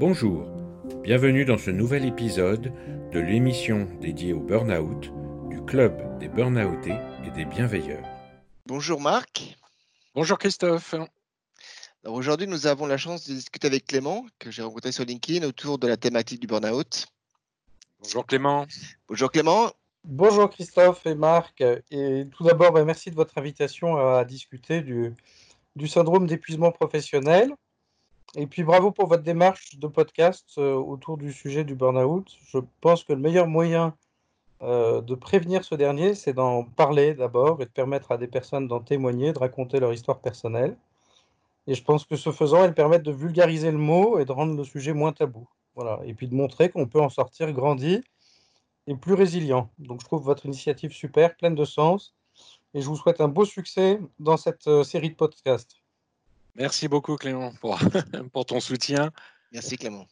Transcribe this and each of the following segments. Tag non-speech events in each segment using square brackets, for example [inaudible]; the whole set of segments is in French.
Bonjour, bienvenue dans ce nouvel épisode de l'émission dédiée au burn-out du Club des Burnoutés et des Bienveilleurs. Bonjour Marc. Bonjour Christophe. Aujourd'hui, nous avons la chance de discuter avec Clément, que j'ai rencontré sur LinkedIn, autour de la thématique du burn-out. Bonjour Clément. Bonjour Clément. Bonjour Christophe et Marc. Et tout d'abord, ben, merci de votre invitation à discuter du, du syndrome d'épuisement professionnel. Et puis bravo pour votre démarche de podcast euh, autour du sujet du burn-out. Je pense que le meilleur moyen euh, de prévenir ce dernier, c'est d'en parler d'abord et de permettre à des personnes d'en témoigner, de raconter leur histoire personnelle. Et je pense que ce faisant, elles permettent de vulgariser le mot et de rendre le sujet moins tabou. Voilà. Et puis de montrer qu'on peut en sortir grandi et plus résilient. Donc je trouve votre initiative super, pleine de sens. Et je vous souhaite un beau succès dans cette euh, série de podcasts. Merci beaucoup Clément pour, [laughs] pour ton soutien. Merci Clément.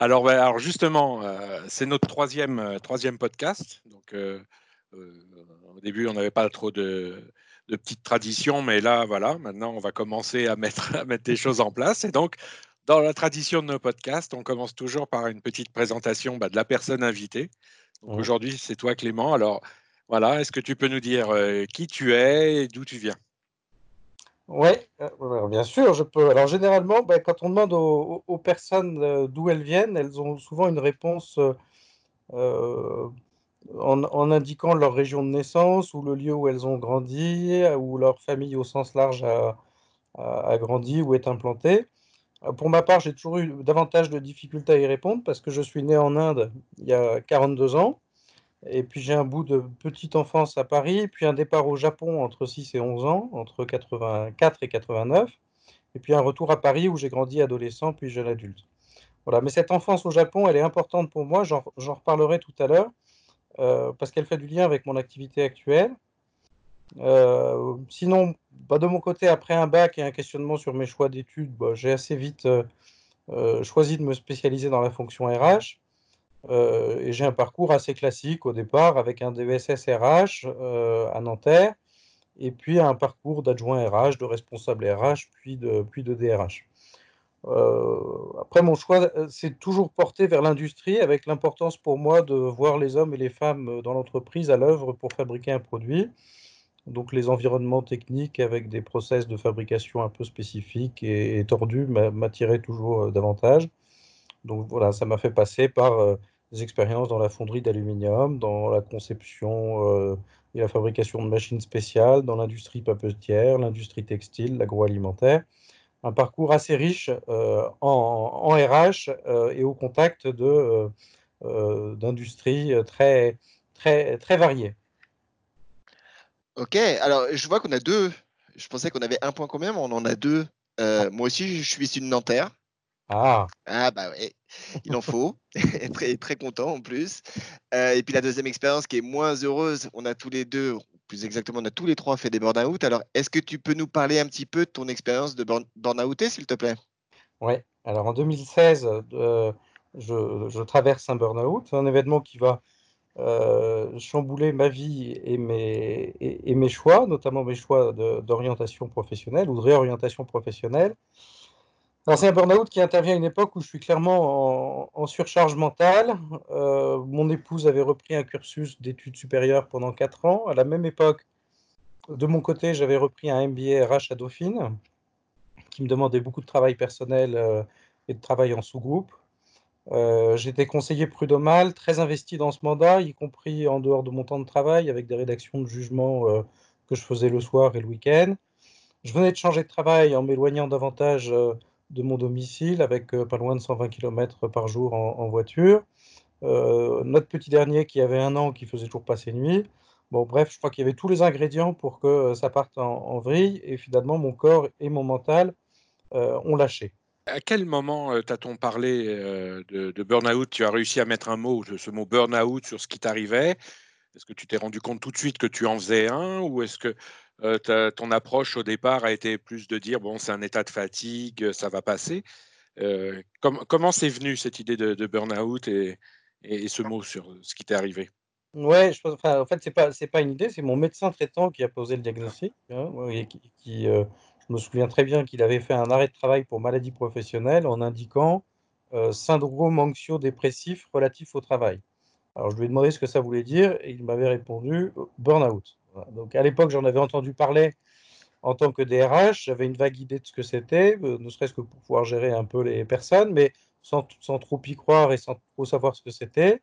Alors, ben, alors justement, euh, c'est notre troisième, euh, troisième podcast. Donc, au début, on n'avait pas trop de, de petites traditions, mais là, voilà, maintenant, on va commencer à mettre, [laughs] à mettre des choses en place. Et donc, dans la tradition de nos podcasts, on commence toujours par une petite présentation bah, de la personne invitée. Aujourd'hui, c'est toi, Clément. Alors, voilà, est-ce que tu peux nous dire euh, qui tu es et d'où tu viens? Oui, euh, bien sûr, je peux. Alors, généralement, bah, quand on demande aux, personnes euh, d'où elles viennent, elles ont souvent une réponse en, indiquant leur région de naissance ou le lieu où elles ont grandi, ou leur famille au sens large a, grandi ou est implantée. Pour ma part, j'ai toujours eu davantage de difficultés à y répondre parce que je suis né en Inde il y a 42 ans. Et puis j'ai un bout de petite enfance à Paris, puis un départ au Japon entre 6 et 11 ans, entre 84 et 89, et puis un retour à Paris où j'ai grandi adolescent puis jeune adulte. Voilà, mais cette enfance au Japon, elle est importante pour moi, j'en reparlerai tout à l'heure. Euh, parce qu'elle fait du lien avec mon activité actuelle. Euh, sinon, bah, de mon côté, après un bac et un questionnement sur mes choix d'études, bah, j'ai assez vite euh, choisi de me spécialiser dans la fonction RH. Et j'ai un parcours assez classique au départ avec un DESS RH à Nanterre et puis un parcours d'adjoint RH, de responsable RH, puis de, puis de DRH. Euh, après, mon choix s'est euh, toujours porté vers l'industrie, avec l'importance pour moi de voir les hommes et les femmes euh, dans l'entreprise à l'œuvre pour fabriquer un produit. Donc les environnements techniques avec des process de fabrication un peu spécifiques et, tordus m'attiraient toujours davantage. Donc voilà, ça m'a fait passer par expériences dans la fonderie d'aluminium, dans la conception et la fabrication de machines spéciales, dans l'industrie papetière, l'industrie textile, l'agroalimentaire un parcours assez riche euh, en, RH euh, et au contact euh, d'industries très, très, très variées. Ok, alors je vois qu'on a deux. Je pensais qu'on avait un point commun, mais on en a deux. moi aussi, je suis issu de Nanterre. Ah. Ah bah ouais, il en faut. [laughs] très, très content en plus. et puis la deuxième expérience qui est moins heureuse, on a tous les deux, plus exactement, on a tous les trois fait des burn-out. Alors, est-ce que tu peux nous parler un petit peu de ton expérience de burn-outé, s'il te plaît? Oui. Alors, en 2016, euh, je, traverse un burn-out, un événement qui va euh, chambouler ma vie et mes, et, mes choix, notamment mes choix d'orientation professionnelle ou de réorientation professionnelle c'est un burn-out qui intervient à une époque où je suis clairement en, surcharge mentale. Euh, mon épouse avait repris un cursus d'études supérieures pendant 4 ans. À la même époque, de mon côté, j'avais repris un MBA RH à Dauphine, qui me demandait beaucoup de travail personnel euh, et de travail en sous-groupe. Euh, j'étais conseiller prud'homal, très investi dans ce mandat, y compris en dehors de mon temps de travail, avec des rédactions de jugement que je faisais le soir et le week-end. Je venais de changer de travail en m'éloignant davantage de mon domicile avec pas loin de 120 km par jour en, voiture. Notre petit dernier qui avait un an, qui faisait toujours passer nuit. Bon, bref, je crois qu'il y avait tous les ingrédients pour que ça parte en, vrille et finalement mon corps et mon mental ont lâché. À quel moment t'a-t-on parlé de, de burn-out? Tu as réussi à mettre un mot, ce mot burn-out, sur ce qui t'arrivait? Est-ce que tu t'es rendu compte tout de suite que tu en faisais un? Ou est-ce que euh, ton approche au départ a été plus de dire bon, c'est un état de fatigue, ça va passer. Euh, comment c'est venu cette idée de, burn-out et, ce mot sur ce qui t'est arrivé? Ouais, en fait, c'est pas, pas une idée, c'est mon médecin traitant qui a posé le diagnostic. Hein, qui, euh, je me souviens très bien qu'il avait fait un arrêt de travail pour maladie professionnelle en indiquant euh, syndrome anxio-dépressif relatif au travail. Alors, je lui ai demandé ce que ça voulait dire et il m'avait répondu euh, burn-out. Donc, à l'époque, j'en avais entendu parler en tant que DRH. J'avais une vague idée de ce que c'était, euh, ne serait-ce que pour pouvoir gérer un peu les personnes, mais sans, trop y croire et sans trop savoir ce que c'était.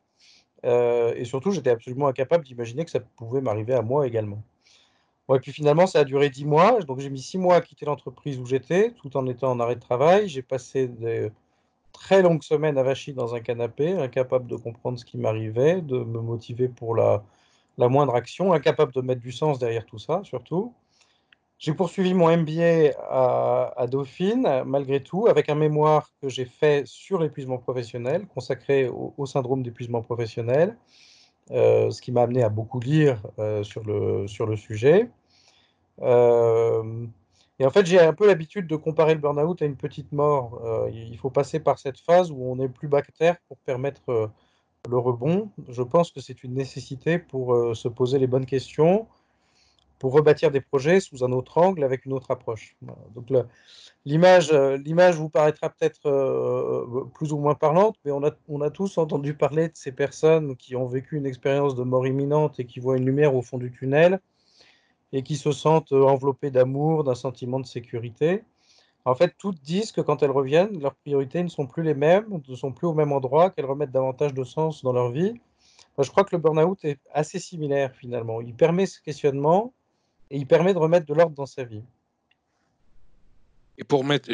Euh, et surtout, j'étais absolument incapable d'imaginer que ça pouvait m'arriver à moi également. Et puis finalement, ça a duré dix mois. Donc j'ai mis six mois à quitter l'entreprise où j'étais, tout en étant en arrêt de travail. J'ai passé des très longues semaines avachis dans un canapé, incapable de comprendre ce qui m'arrivait, de me motiver pour la, la moindre action, incapable de mettre du sens derrière tout ça, surtout. J'ai poursuivi mon MBA à, Dauphine, malgré tout, avec un mémoire que j'ai fait sur l'épuisement professionnel, consacré au, syndrome d'épuisement professionnel, euh, ce qui m'a amené à beaucoup lire euh, sur, le, sur le sujet. Euh, et en fait, j'ai un peu l'habitude de comparer le burn-out à une petite mort. Il faut passer par cette phase où on est plus bactère pour permettre le rebond. Je pense que c'est une nécessité pour euh, se poser les bonnes questions, pour rebâtir des projets sous un autre angle, avec une autre approche. L'image, l'image vous paraîtra peut-être euh, plus ou moins parlante, mais on a, on a tous entendu parler de ces personnes qui ont vécu une expérience de mort imminente et qui voient une lumière au fond du tunnel et qui se sentent enveloppées d'amour, d'un sentiment de sécurité. En fait, toutes disent que quand elles reviennent, leurs priorités ne sont plus les mêmes, ne sont plus au même endroit, qu'elles remettent davantage de sens dans leur vie. Je crois que le burn-out est assez similaire finalement. Il permet ce questionnement, et il permet de remettre de l'ordre dans sa vie. Et pour, mettre,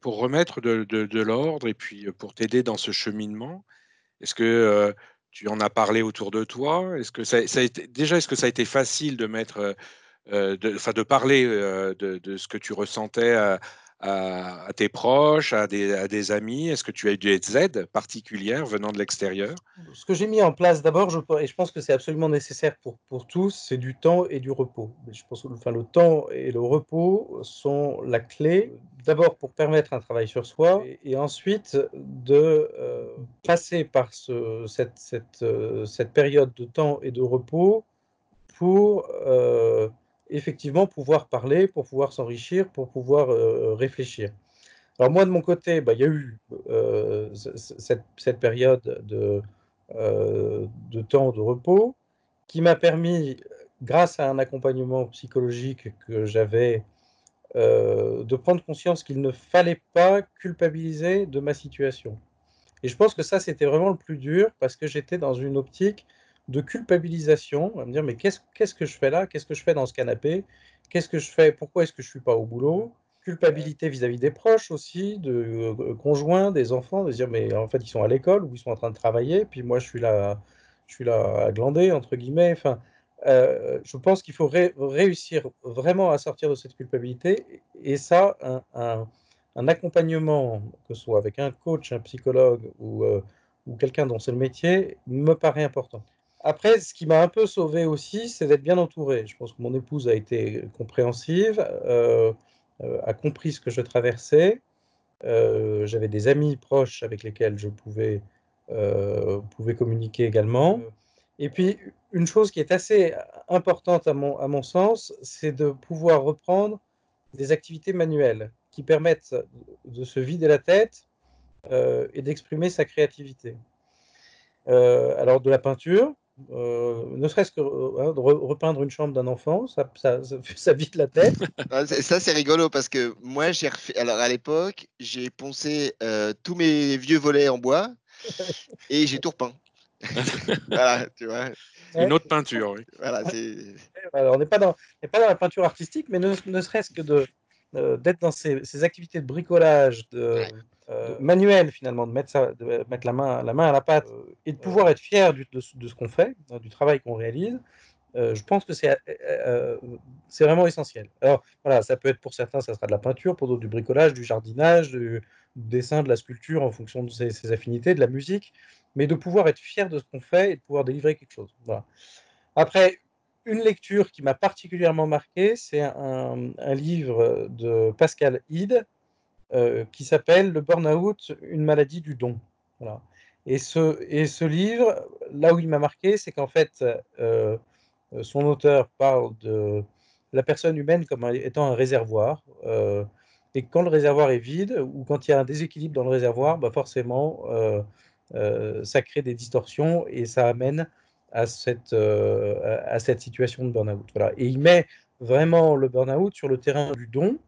pour remettre de, de, l'ordre et puis pour t'aider dans ce cheminement, est-ce que euh, tu en as parlé autour de toi? Est-ce que ça, a été, déjà est-ce que ça a été facile de mettre, euh, enfin de parler euh, de, ce que tu ressentais à, tes proches, à des, amis? Est-ce que tu as eu des aides particulières venant de l'extérieur? Ce que j'ai mis en place d'abord, et je pense que c'est absolument nécessaire pour, pour tous, c'est du temps et du repos. Je pense enfin, le temps et le repos sont la clé, d'abord pour permettre un travail sur soi, et, ensuite de euh, passer par ce, cette, cette, euh, cette, période de temps et de repos pour... Euh, effectivement pouvoir parler, pour pouvoir s'enrichir, pour pouvoir euh, réfléchir. Alors moi, de mon côté, bah, il y a eu euh, cette, cette, période de, euh, de, temps de repos qui m'a permis, grâce à un accompagnement psychologique que j'avais, euh, de prendre conscience qu'il ne fallait pas culpabiliser de ma situation. Et je pense que ça, c'était vraiment le plus dur parce que j'étais dans une optique de culpabilisation, à me dire mais qu'est-ce que je fais là? Qu'est-ce que je fais dans ce canapé? Qu'est-ce que je fais? Pourquoi est-ce que je suis pas au boulot? Culpabilité vis-à-vis -vis des proches aussi, de euh, conjoints, des enfants, de dire mais en fait ils sont à l'école ou ils sont en train de travailler, puis moi je suis là, je suis là à glander entre guillemets. Enfin, euh, je pense qu'il faut ré réussir vraiment à sortir de cette culpabilité et ça, un, accompagnement, que ce soit avec un coach, un psychologue ou, euh, ou quelqu'un dont c'est le métier, me paraît important. Après, ce qui m'a un peu sauvé aussi, c'est d'être bien entouré. Je pense que mon épouse a été compréhensive, euh, euh, a compris ce que je traversais. Euh, J'avais des amis proches avec lesquels je pouvais, euh, communiquer également. Et puis, une chose qui est assez importante à mon, à mon sens, c'est de pouvoir reprendre des activités manuelles qui permettent de se vider la tête et d'exprimer sa créativité. Alors, de la peinture, euh, ne serait-ce que hein, de repeindre une chambre d'un enfant, ça, ça, ça, [laughs] ça, vide la tête. Ah, ça, c'est rigolo parce que moi, j'ai refait. Alors, à l'époque, j'ai poncé euh, tous mes vieux volets en bois [laughs] et j'ai tout repeint. [laughs] voilà, tu vois. Une autre peinture, oui. Voilà, Alors, on n'est pas, dans, pas dans la peinture artistique, mais ne, ne serait-ce que euh, d'être dans ces, ces, activités de bricolage, de, ouais euh, manuel finalement, de mettre, ça, de mettre la, main, la main à la pâte euh, et de pouvoir être fier du, de, de, ce qu'on fait, du travail qu'on réalise, euh, je pense que c'est euh, vraiment essentiel. Alors voilà, ça peut être pour certains, ça sera de la peinture, pour d'autres du bricolage, du jardinage, du, du, dessin, de la sculpture en fonction de ses, ses, affinités, de la musique, mais de pouvoir être fier de ce qu'on fait et de pouvoir délivrer quelque chose. Voilà. Après, une lecture qui m'a particulièrement marqué, c'est un, un, livre de Pascal Hyde, euh, qui s'appelle le burn-out, une maladie du don. Voilà. Et ce, et ce livre, là où il m'a marqué, c'est qu'en fait, euh, son auteur parle de la personne humaine comme étant un réservoir. Euh, et quand le réservoir est vide ou quand il y a un déséquilibre dans le réservoir, bah forcément, ça crée des distorsions et ça amène à cette, à cette situation de burn-out. Voilà. Et il met vraiment le burn-out sur le terrain du don.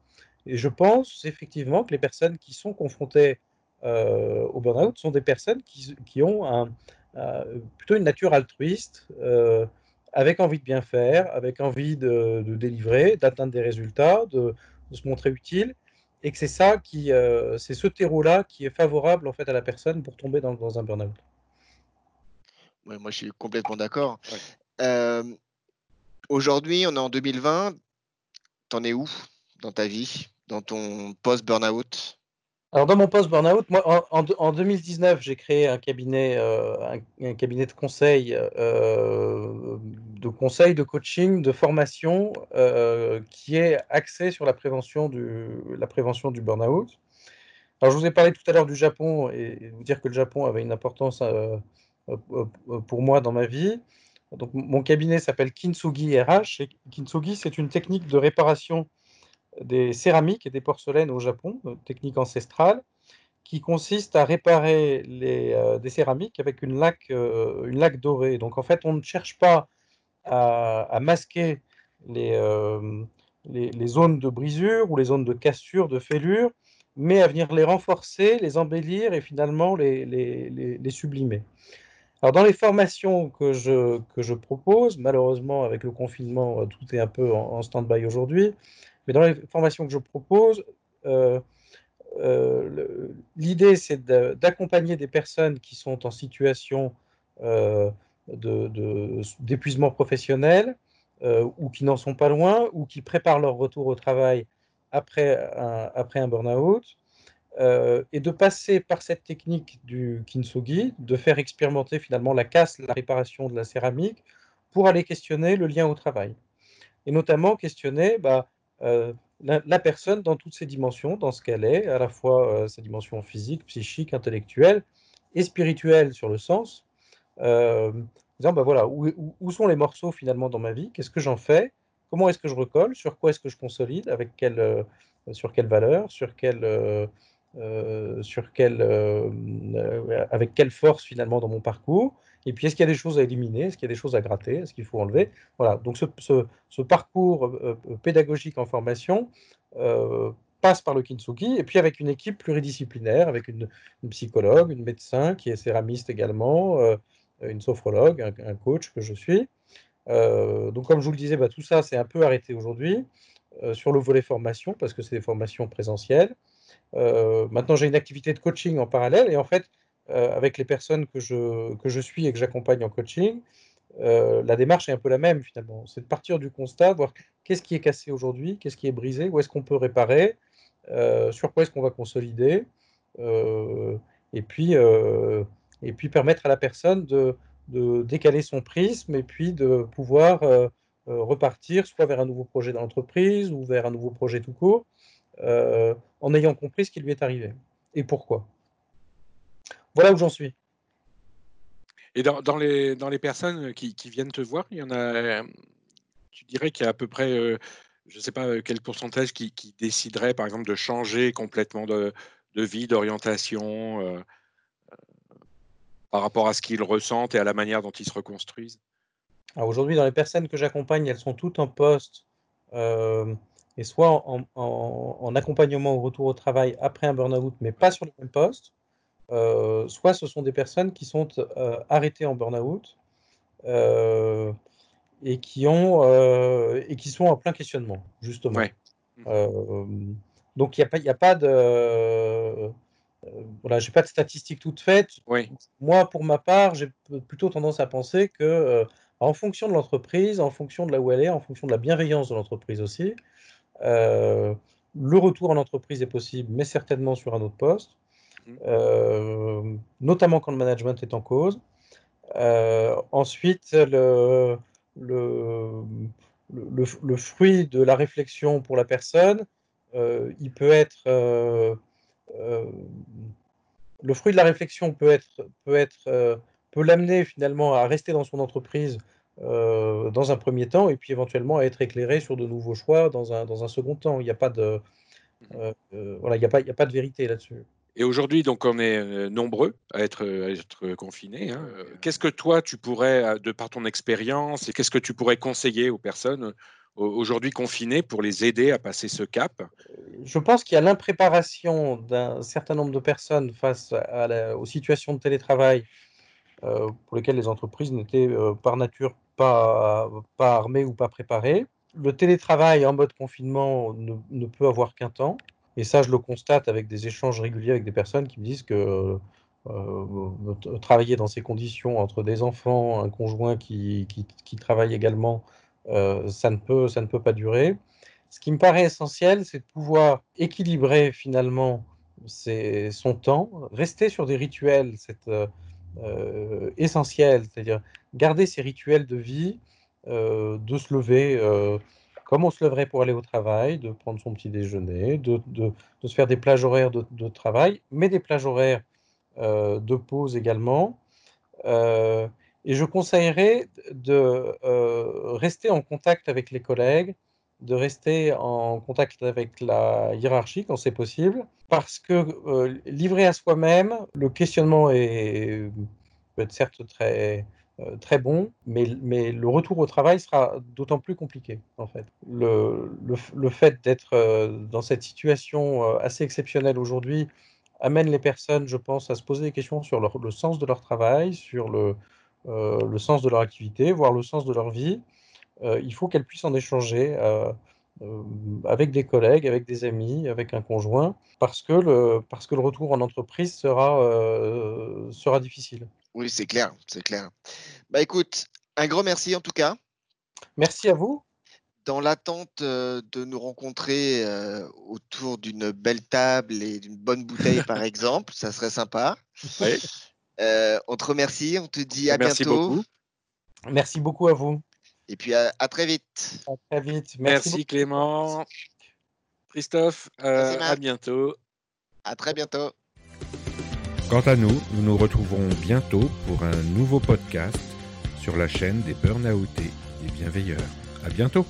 Et je pense effectivement que les personnes qui sont confrontées euh, au burn-out sont des personnes qui, qui ont un, euh, plutôt une nature altruiste, euh, avec envie de bien faire, avec envie de, de délivrer, d'atteindre des résultats, de, de, se montrer utile, et que c'est ça qui, c'est ce terreau-là qui est favorable en fait à la personne pour tomber dans, dans un burn-out. Ouais, moi, je suis complètement d'accord. Ouais. Aujourd'hui, on est en 2020. T'en es où? Dans ta vie, dans ton post-burnout? Alors dans mon post burnout, moi en, en, 2019, j'ai créé un cabinet, euh, un, cabinet de conseil, euh, de conseil, de coaching, de formation, euh, qui est axé sur la prévention du, la prévention du burn-out. Alors je vous ai parlé tout à l'heure du Japon et vous dire que le Japon avait une importance pour moi dans ma vie. Donc mon cabinet s'appelle Kintsugi RH. Et Kintsugi, c'est une technique de réparation des céramiques et des porcelaines au Japon, technique ancestrale, qui consiste à réparer euh, des céramiques avec une laque, euh, une laque dorée. Donc en fait, on ne cherche pas à, masquer les, euh, zones de brisure ou les zones de cassure, de fêlure, mais à venir les renforcer, les embellir et finalement les, sublimer. Alors dans les formations que je, propose, malheureusement avec le confinement, tout est un peu en stand-by aujourd'hui, mais dans les formations que je propose, euh, euh, l'idée, c'est d'accompagner des personnes qui sont en situation euh, d'épuisement professionnel ou qui n'en sont pas loin ou qui préparent leur retour au travail après un, après un burn-out. et de passer par cette technique du kintsugi, de faire expérimenter finalement la casse, la réparation de la céramique, pour aller questionner le lien au travail. Et notamment questionner bah, euh, la, personne dans toutes ses dimensions, dans ce qu'elle est, à la fois euh, sa dimension physique, psychique, intellectuelle et spirituelle sur le sens, euh, disant ben voilà, où, où, sont les morceaux finalement dans ma vie, qu'est-ce que j'en fais, comment est-ce que je recolle, sur quoi est-ce que je consolide, avec quelle, euh, sur quelle valeur, sur quelle, sur quelle, avec quelle force finalement dans mon parcours, et puis, est-ce qu'il y a des choses à éliminer? Est-ce qu'il y a des choses à gratter? Est-ce qu'il faut enlever? Voilà. Donc, ce, parcours euh, euh, pédagogique en formation euh, passe par le kintsugi, et puis avec une équipe pluridisciplinaire, avec une, psychologue, une médecin qui est céramiste également, une sophrologue, un, coach que je suis. Donc, comme je vous le disais, bah, tout ça, c'est un peu arrêté aujourd'hui sur le volet formation, parce que c'est des formations présentielles. maintenant, j'ai une activité de coaching en parallèle, et en fait, avec les personnes que je, que je suis et que j'accompagne en coaching, euh, la démarche est un peu la même finalement. C'est de partir du constat, voir qu'est-ce qui est cassé aujourd'hui, qu'est-ce qui est brisé, où est-ce qu'on peut réparer, euh, sur quoi est-ce qu'on va consolider, euh, et, puis, euh, et puis permettre à la personne de, de, décaler son prisme et puis de pouvoir euh, repartir soit vers un nouveau projet dans l'entreprise ou vers un nouveau projet tout court, en ayant compris ce qui lui est arrivé et pourquoi? Voilà où j'en suis. Et dans, dans, les, dans les personnes qui, qui, viennent te voir, il y en a, tu dirais qu'il y a à peu près, euh, je ne sais pas euh, quel pourcentage qui, qui, déciderait par exemple de changer complètement de, de vie, d'orientation euh, euh, par rapport à ce qu'ils ressentent et à la manière dont ils se reconstruisent? Aujourd'hui, dans les personnes que j'accompagne, elles sont toutes en poste euh, et soit en, en, en, accompagnement au retour au travail après un burn-out, mais pas sur le même poste soit ce sont des personnes qui sont euh, arrêtées en burn-out euh, et qui ont et qui sont en plein questionnement justement. Ouais. donc il n'y a pas a pas de voilà, j'ai pas de statistiques toutes faites. Oui. Moi, pour ma part, j'ai plutôt tendance à penser que, euh, en fonction de l'entreprise, en fonction de là où elle est, en fonction de la bienveillance de l'entreprise aussi, euh, le retour en entreprise est possible, mais certainement sur un autre poste. Euh, notamment quand le management est en cause. Euh, ensuite, le, le, le, le, fruit de la réflexion pour la personne, euh, il peut être le fruit de la réflexion peut être, peut être, peut l'amener finalement à rester dans son entreprise dans un premier temps et puis éventuellement à être éclairé sur de nouveaux choix dans un, dans un second temps. Il n'y a pas de, mmh voilà, il y a pas, il y a pas de vérité là-dessus. Et aujourd'hui, donc, on est nombreux à être, être confinés. Hein. Qu'est-ce que toi, tu pourrais, de par ton expérience, qu'est-ce que tu pourrais conseiller aux personnes aujourd'hui confinées pour les aider à passer ce cap? Je pense qu'il y a l'impréparation d'un certain nombre de personnes face aux situations de télétravail pour lesquelles les entreprises n'étaient par nature pas, armées ou pas préparées. Le télétravail en mode confinement ne, ne peut avoir qu'un temps. Et ça, je le constate avec des échanges réguliers avec des personnes qui me disent que euh, travailler dans ces conditions entre des enfants, un conjoint qui, qui, travaille également, euh, ça, ne peut, ça ne peut pas durer. Ce qui me paraît essentiel, c'est de pouvoir équilibrer finalement son temps, rester sur des rituels, c'est euh, essentiel, c'est-à-dire garder ses rituels de vie, de se lever comme on se lèverait pour aller au travail, de prendre son petit déjeuner, de, se faire des plages horaires de, travail, mais des plages horaires euh, de pause également. Euh, et je conseillerais de euh, rester en contact avec les collègues, de rester en contact avec la hiérarchie quand c'est possible, parce que livré à soi-même, le questionnement est, peut être certes très, très bon, mais, mais le retour au travail sera d'autant plus compliqué, en fait. Le, le, fait d'être euh, dans cette situation euh, assez exceptionnelle aujourd'hui amène les personnes, je pense, à se poser des questions sur le sens de leur travail, sur le, le sens de leur activité, voire le sens de leur vie. il faut qu'elles puissent en échanger avec des collègues, avec des amis, avec un conjoint, parce que le, parce que le retour en entreprise sera, sera difficile. Oui, c'est clair, c'est clair. Bah écoute, un grand merci en tout cas. Merci à vous. Dans l'attente euh, de nous rencontrer euh, autour d'une belle table et d'une bonne bouteille, par [laughs] exemple, ça serait sympa. Oui. Euh, on te remercie, on te dit à merci bientôt. Beaucoup. Merci beaucoup à vous. Et puis à, très vite. À très vite. Merci, Clément. Christophe, à bientôt. À très bientôt. Quant à nous, nous nous retrouverons bientôt pour un nouveau podcast sur la chaîne des Burnoutés et Bienveilleurs. À bientôt!